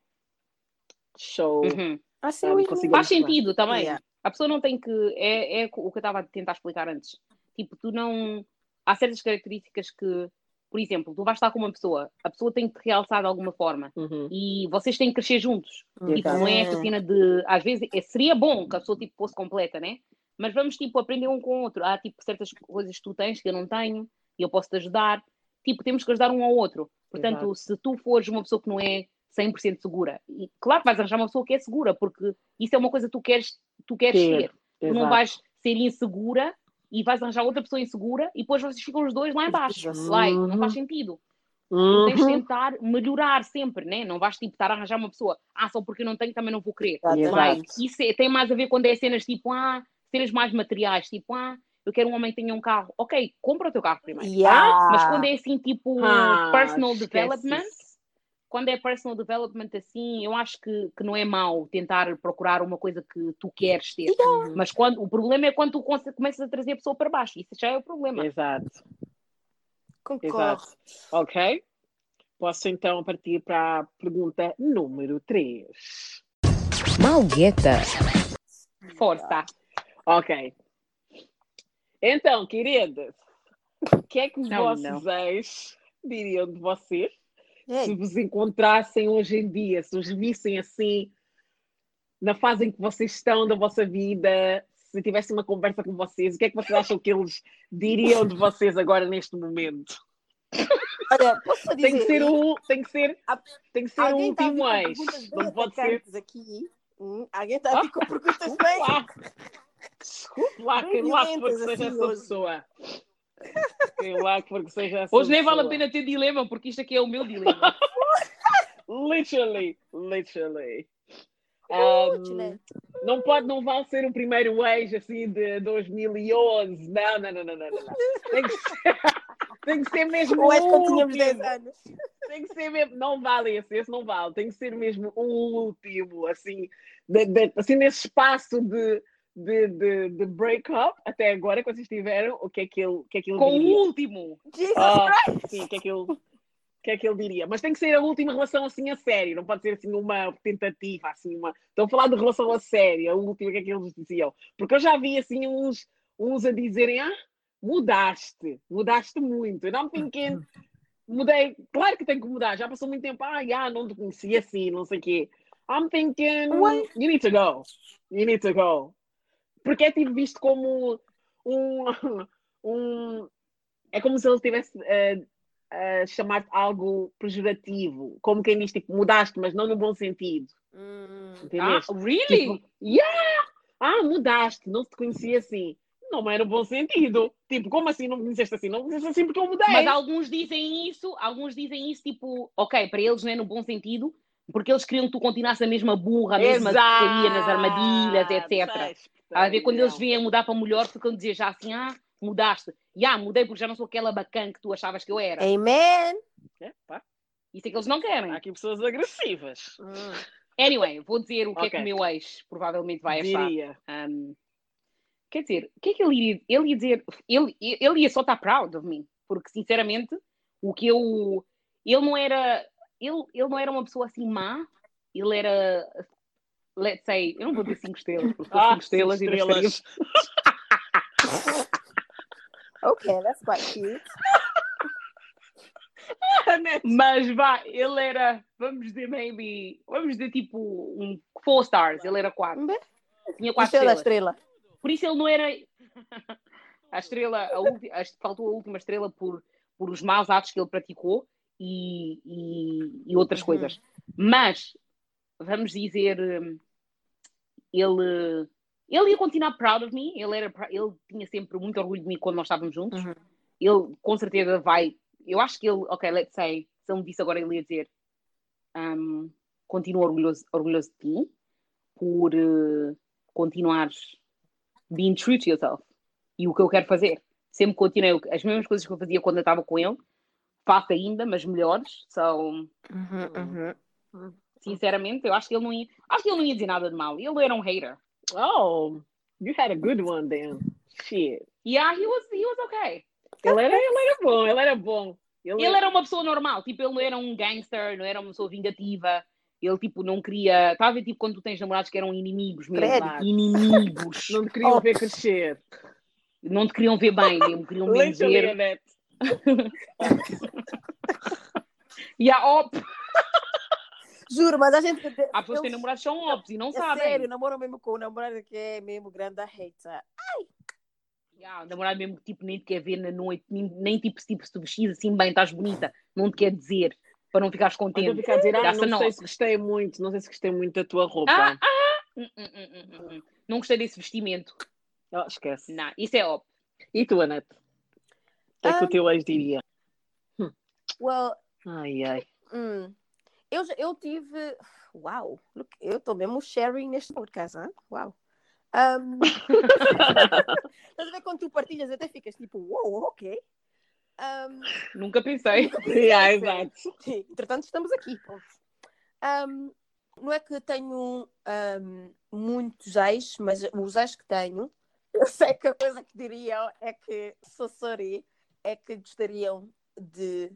show. Uhum. Assim, Ah, eu consigo- Faz sentido também. Yeah. A pessoa não tem que. É, é o que eu estava a tentar explicar antes. Tipo, tu não. Há certas características que, por exemplo, tu vais estar com uma pessoa, a pessoa tem que te realçar de alguma forma Uhum. e vocês têm que crescer juntos. Uhum. Tipo, não é essa cena de. Às vezes é- seria bom que a pessoa tipo, fosse completa, né? Mas vamos tipo, aprender um com o outro. Há tipo, certas coisas que tu tens que eu não tenho e eu posso te ajudar. Tipo, temos que ajudar um ao outro. Portanto, Exato. se tu fores uma pessoa que não é 100% segura, e claro que vais arranjar uma pessoa que é segura, porque isso é uma coisa que tu queres, tu queres Ter, ser. Tu não Exato. vais ser insegura e vais arranjar outra pessoa insegura e depois vocês ficam os dois lá em baixo. Uhum. Like, não faz sentido. Tu tens de Uhum. tentar melhorar sempre, né? Não vais tipo estar a arranjar uma pessoa, ah, só porque eu não tenho também não vou querer. Exatamente. Like, isso é- tem mais a ver quando é cenas tipo, ah, cenas mais materiais, tipo, ah, eu quero um homem que tenha um carro. Ok, compra o teu carro primeiro. Yeah. Mas quando é assim, tipo, Ah, personal development, isso. quando é personal development assim, eu acho que, que não é mau tentar procurar uma coisa que tu queres ter. Mas quando, o problema é quando tu começas a trazer a pessoa para baixo. Isso já é o problema. Exato, Concordo. exato. Ok. Posso então partir para a pergunta número 3. Malgueta. Força. Ok. Então, queridas, o que é que os Não, vossos ex diriam de vocês se Ei, vos encontrassem hoje em dia, se os vissem assim, na fase em que vocês estão da vossa vida, se tivessem uma conversa com vocês, o que é que vocês acham que eles diriam de vocês agora neste momento? olha, posso dizer, Tem que ser um, tem que ser, tem que ser alguém vir último ex. Não pode ser. aqui. Hum, alguém está a vir com (laughs) perguntas bem... Desculpe lá, quem lá que for que seja assim, essa hoje. pessoa. Quem lá que for que seja essa Hoje nem vale a pena ter dilema, porque isto aqui é o meu dilema. (laughs) Literally, literally. Uh, Um, Chile. não pode, não vai ser o primeiro ex assim de 2011. Não, não, não, não, não, não. Tem que ser, (laughs) tem que ser mesmo é o quando tínhamos último. 10 anos. Tem que ser mesmo, não vale esse, esse não vale. Tem que ser mesmo o último, assim, de- de- assim nesse espaço de, de, de, de break-up até agora que vocês tiveram, o que é que ele, o que é que ele Com o diria? último. Jesus Ah, Christ! sim, o que é que ele, o que é que ele diria? Mas tem que ser a última relação assim a sério, não pode ser assim uma tentativa, assim uma. Estão a falar de relação a sério, a última, o que é que eles diziam? Porque eu já vi assim uns, uns a dizerem, ah, mudaste, mudaste muito. Eu não thinking, mudei, claro que tenho que mudar, já passou muito tempo, ah, já, não te conheci assim, não sei o quê. I'm thinking, Ué? you need to go, you need to go. Porque é tipo visto como um, um é como se ele estivesse eh, a chamar algo pejorativo, como quem diz, tipo, mudaste, mas não no bom sentido. Hum, Ah, really? Tipo, yeah! Ah, mudaste, não te conhecia assim. Não era bom sentido. Tipo, como assim não me conheceste assim? Não me conheceste assim porque eu mudei. Mas alguns dizem isso, alguns dizem isso, tipo, ok, para eles não é no bom sentido, porque eles queriam que tu continuasse a mesma burra, a mesma caía nas armadilhas, etc. A ver, quando eles vêm a mudar para melhor, ficam a dizer já assim, ah, mudaste. Já, mudei porque já não sou aquela bacana que tu achavas que eu era. Amen! É, pá, Isso é que eles não querem. há aqui pessoas agressivas. Hum. Anyway, vou dizer o que é que o meu ex provavelmente vai achar. Diria. Um, quer dizer, o que é que ele iria, ele ia dizer? Ele, ele ia só estar proud of mim, porque sinceramente, o que eu. Ele não era. Ele, ele não era uma pessoa assim má, ele era. Let's say, eu não vou dizer 5 estrelas, porque Ah, 5 estrelas cinco estrelas. (laughs) Ok, that's quite cute. Mas vá, ele era, vamos dizer, maybe, vamos dizer tipo um 4 stars, ele era 4. Bem, Tinha 4 Estrela, estrelas. estrela. Por isso ele não era. (laughs) a estrela, a ulti... a- faltou a última estrela por, por os maus atos que ele praticou e, e, e outras Uhum. coisas. Mas, vamos dizer, hum, ele, ele ia continuar proud of me, ele, era, ele tinha sempre muito orgulho de mim quando nós estávamos juntos. Uhum. Ele com certeza vai. Eu acho que ele, ok, let's say, se ele me disse agora, ele ia dizer: um, continuo orgulhoso, orgulhoso de ti por eh, continuares being true to yourself. E o que eu quero fazer. Sempre continuei as mesmas coisas que eu fazia quando eu estava com ele, faço ainda, mas melhores. So, Uhum, uhum. Sinceramente, eu acho que ele não ia, acho que ele não ia dizer nada de mal. Ele era um hater. Oh, you had a good one then. Shit. Yeah, he was, he was okay. Ele era, ele era bom, ele era bom. Ele, Ele era uma pessoa normal, tipo, ele não era um gangster, não era uma pessoa vingativa. Ele, tipo, não queria. Estava a ver, tipo, quando tu tens namorados que eram inimigos mesmo. Credo. Inimigos. (laughs) Não te queriam Oh. ver crescer. não te queriam ver bem mesmo, queriam mesmo ver. Há op. Juro, mas a gente. Há pessoas que têm namorados que são ops e não é sabem. sério, namoro mesmo com o namorado que é mesmo grande hater. Yeah, namorado mesmo que tipo, nem te quer ver na noite, nem, nem tipo, tipo se tu vestis assim bem, estás bonita, não te quer dizer para não ficares contente. ficar a dizer, ah, a não no. sei se gostei muito, não sei se gostei muito da tua roupa. Ah, Hum, hum, hum, hum, hum. Não gostei desse vestimento. Oh, esquece. Não, isso é op. E tu, Anete? O que é que Ah. o teu ex diria? Well, Ai, ai. hum, eu, eu tive. Uau, look, eu estou mesmo sharing neste podcast, hein? Uau. Um, (laughs) estás a ver quando tu partilhas até ficas tipo, uau, ok. Um, Nunca pensei. (laughs) yeah, exato. Sim, entretanto, estamos aqui. Ahm, não é que tenho ahm, muitos ex, mas os ex que tenho, (laughs) eu sei que a coisa que diriam é que, so sorry, é que gostariam de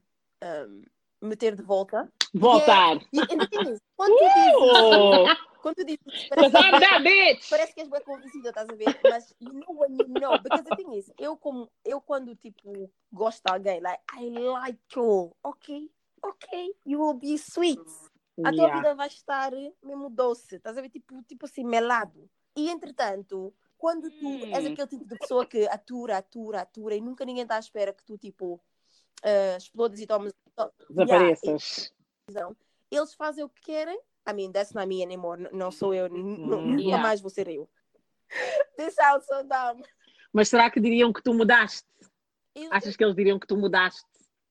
meter de volta. Voltar. E, is, quando tu dizes, Oh, quando tu dizes parece, bitch! parece que és bem convencida, estás a ver? Mas you know when you know. Because the thing is, eu, como, eu quando tipo gosto de alguém, like, I like you, ok, ok, you will be sweet. A tua yeah. vida vai estar mesmo doce, estás a ver? Tipo, tipo assim, melado. E entretanto, quando tu Hum. és aquele tipo de pessoa que atura, atura, atura e nunca ninguém está à espera que tu, tipo, uh, explodas e tomas. Desapareças. decisão, eles fazem o que querem. I mean, that's not me anymore. N- Não sou eu. n- n- Hum. Nunca Yeah. mais vou ser eu. (laughs) This sounds so dumb. Mas será que diriam que tu mudaste? Eu- Achas que eles diriam que tu mudaste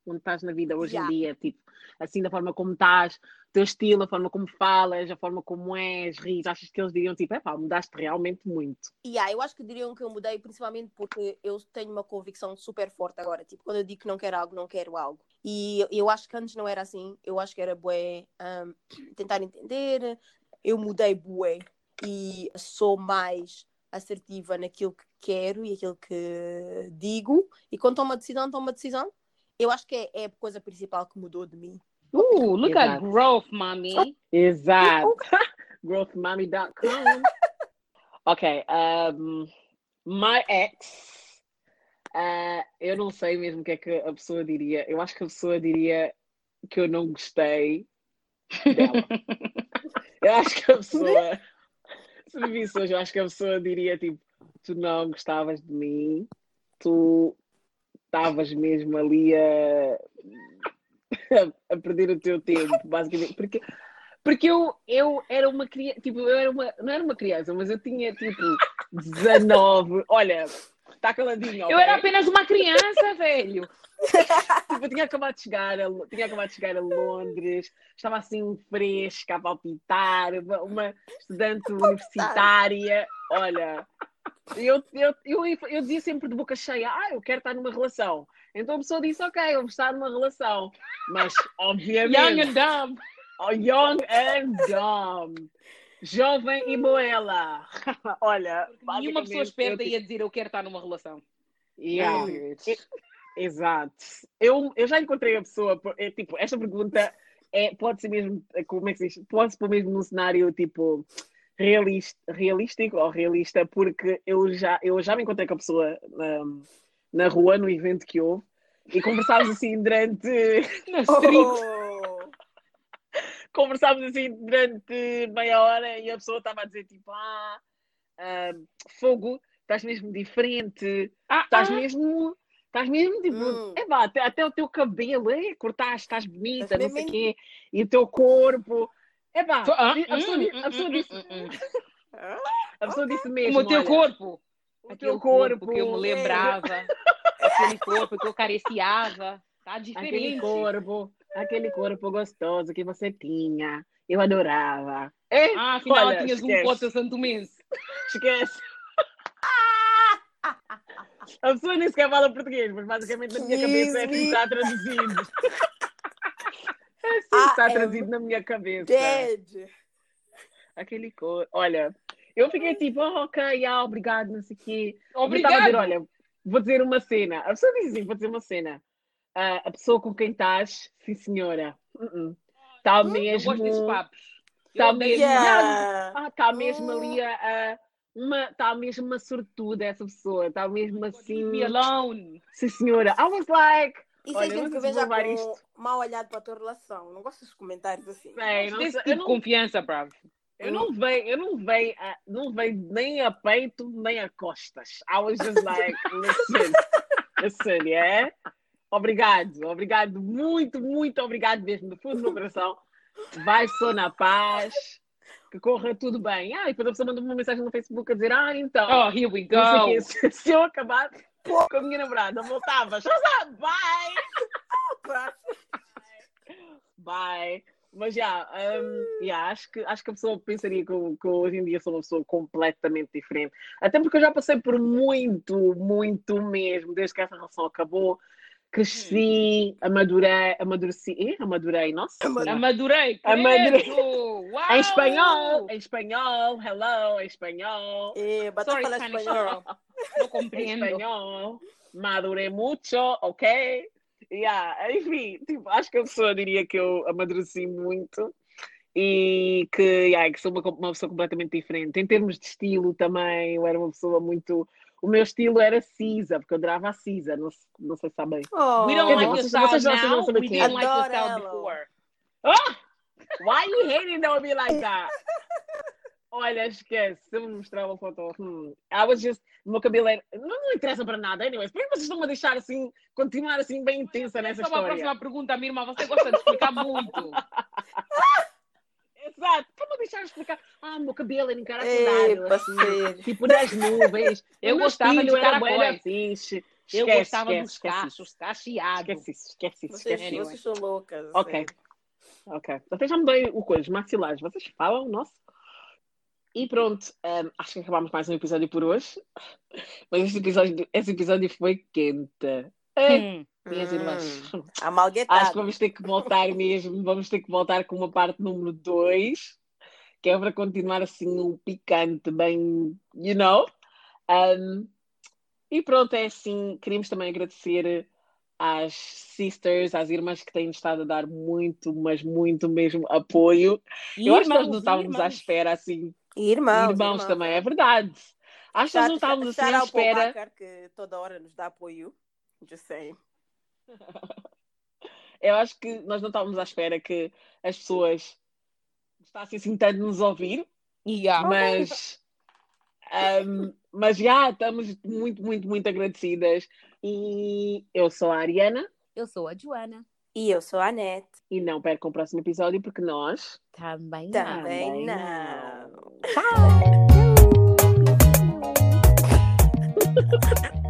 onde estás na vida hoje Yeah. em dia? Tipo, assim, da forma como estás, teu estilo, a forma como falas, a forma como és, ris. Achas que eles diriam tipo, é pá, mudaste realmente muito? Yeah, eu acho que diriam que eu mudei principalmente porque eu tenho uma convicção super forte agora. Tipo, quando eu digo que não quero algo, não quero algo. E eu acho que antes não era assim. Eu acho que era bué um, (clears throat) tentar entender. Eu mudei bué e sou mais assertiva naquilo que quero e aquilo que digo. E quando tomo uma decisão, tomo uma decisão. Eu acho que é, é a coisa principal que mudou de mim. Uh, look at growth, mommy. Exato. (laughs) Growthmommy.com. ok. Um, my ex. uh, eu não sei mesmo o que é que a pessoa diria. Eu acho que a pessoa diria que eu não gostei dela. (laughs) Eu acho que a pessoa. Se me visse hoje, eu acho que a pessoa diria tipo: tu não gostavas de mim, tu estavas mesmo ali a, (laughs) a perder o teu tempo, basicamente. Porque, porque eu, eu era uma criança, tipo, eu era uma, não era uma criança, mas eu tinha tipo 19. Olha, está caladinho. Eu era apenas uma criança, velho. (laughs) Tipo, eu tinha acabado de chegar a, tinha acabado de chegar a Londres, estava assim fresca a palpitar, uma, uma estudante universitária. Olha, eu, eu, eu, eu dizia sempre de boca cheia: Ah, eu quero estar numa relação. Então a pessoa disse: Ok, eu vou estar numa relação. Mas, (laughs) Young obviamente, and dumb. Oh, young and dumb. Jovem e moela. (laughs) Olha, Nenhuma pessoa basicamente, esperta eu- ia dizer eu quero estar numa relação. Yeah. Period. Exato. Eu, eu já encontrei a pessoa, é, tipo, esta pergunta é, pode ser mesmo, como é que se diz? Pode ser pôr mesmo num cenário tipo realista, realístico ou realista, porque eu já, eu já me encontrei com a pessoa na, na rua, no evento que houve, e conversámos assim durante. (laughs) Na street. Oh. (laughs) conversámos assim durante meia hora e a pessoa estava a dizer tipo, ah, ah, fogo, estás mesmo diferente, Ah, estás ah. mesmo, estás mesmo tipo, Hum. é vá, até, até o teu cabelo, é, cortaste, estás bonita, Estás não sei o quê, e o teu corpo, é vá, Ah, a pessoa, hum, di- hum, a pessoa hum, disse, hum, hum. (laughs) a pessoa disse O mesmo, teu olha, corpo. O Aquele corpo, corpo, que eu me lembrava. (laughs) Aquele corpo que eu careciava. Aquele diferente. corpo, aquele corpo gostoso que você tinha, eu adorava. É, Ah, afinal Olha, tinhas um esquece. cota santomense. Esquece. (laughs) A pessoa nem sequer fala português, mas basicamente na minha cabeça é assim que está traduzido. (laughs) É assim está I am traduzido na minha cabeça. Dead. Aquele cor. Olha, eu fiquei tipo, oh, ok, ah, obrigado, não sei o quê. Eu Obrigado. estava a dizer, olha, vou dizer uma cena. A pessoa diz assim, vou dizer uma cena. Ah, a pessoa com quem estás, sim senhora. Está eu mesmo. gosto desses papos. Tá Eu odeio mesmo-. Yeah. Ah, está mesmo Hum. ali a, a- uma, está mesmo uma sortuda essa pessoa, está mesmo assim. Me alone. Sim, senhora. I was like, Isso Olha, é gente não que levar com isto. mal olhado para a tua relação. Não gosto desses comentários assim. sei, não sei, tipo eu de não, confiança, bravo. Eu não veio, eu não veio, a- não veio nem a peito nem a costas. I was just like, listen, listen, yeah? Obrigado, obrigado, muito, muito obrigado mesmo, do fundo do meu coração. Vai só na paz, que corra tudo bem. Ah, e depois a pessoa mandou uma mensagem no Facebook a dizer, ah, então. Oh, here we go. quê. Se, (laughs) se eu acabar com a minha namorada, voltava. (laughs) Bye! Bye! Mas já, um, yeah, acho, que, acho que a pessoa pensaria que, eu- que eu hoje em dia sou uma pessoa completamente diferente. Até porque eu já passei por muito, muito mesmo, desde que essa relação acabou. Cresci, amadurei, amadureci, eh? amadurei, nossa. Amadurei. Amadurei. Em espanhol, em espanhol, hello, em espanhol. Bata Sorry, falar espanhol. Não em compreendo. espanhol, madurei muito, ok? Yeah, enfim, tipo, acho que a pessoa diria que eu amadureci muito e que, yeah, que sou uma, uma pessoa completamente diferente. Em termos de estilo também, eu era uma pessoa muito. O meu estilo era Cisa, porque eu adorava a Cisa, não, não sei se sabem. Oh. We don't like dizer, your vocês- style vocês não now. We didn't like your style before. Ah! Why you hating on me like that? (laughs) Olha, esquece. Se eu me mostrar uma foto, hum, I was just. O meu cabelo era. Não, não interessa para nada, anyways. Por que vocês estão a deixar assim, continuar assim bem intensa nessa Só uma história? próxima pergunta, minha irmã. Você gosta de explicar muito. (laughs) Exato. Para deixar explicar. Ah, meu cabelo era encaracolado, assim, tipo nas nuvens. (laughs) Eu gostava de era caracóis. fixe. Eu Esquece, gostava esquece, dos cachos, cacheados. Esquece isso, esquece isso, Vocês, esquece vocês são loucas. Ok. sério. Ok. Até já me dei o coisa, os maxilares. Vocês falam, nossa. E pronto, hum, acho que acabámos mais um episódio por hoje. Mas esse episódio, esse episódio foi quente. Ei, Hum. minhas Hum, irmãs. Amalguetado. Acho que vamos ter que voltar mesmo. Vamos ter que voltar com uma parte número 2, que é para continuar assim o picante, bem, you know. Um, e pronto, é assim. Queríamos também agradecer às sisters, às irmãs que têm estado a dar muito, mas muito mesmo apoio. Eu acho que nós não estávamos à espera assim. Irmãos, irmãos, também, é verdade. Acho que nós não estávamos assim à espera. Bacar, que toda hora nos dá apoio. Just saying. (laughs) Eu acho que nós não estávamos à espera que as pessoas gostassem assim tanto de nos ouvir, Yeah. mas, um, mas já estamos muito, muito, muito agradecidas. E eu sou a Ariana Eu sou a Joana. E eu sou a Anete. e não percam o próximo episódio porque nós Também não. Também também não. não. Tchau. (laughs)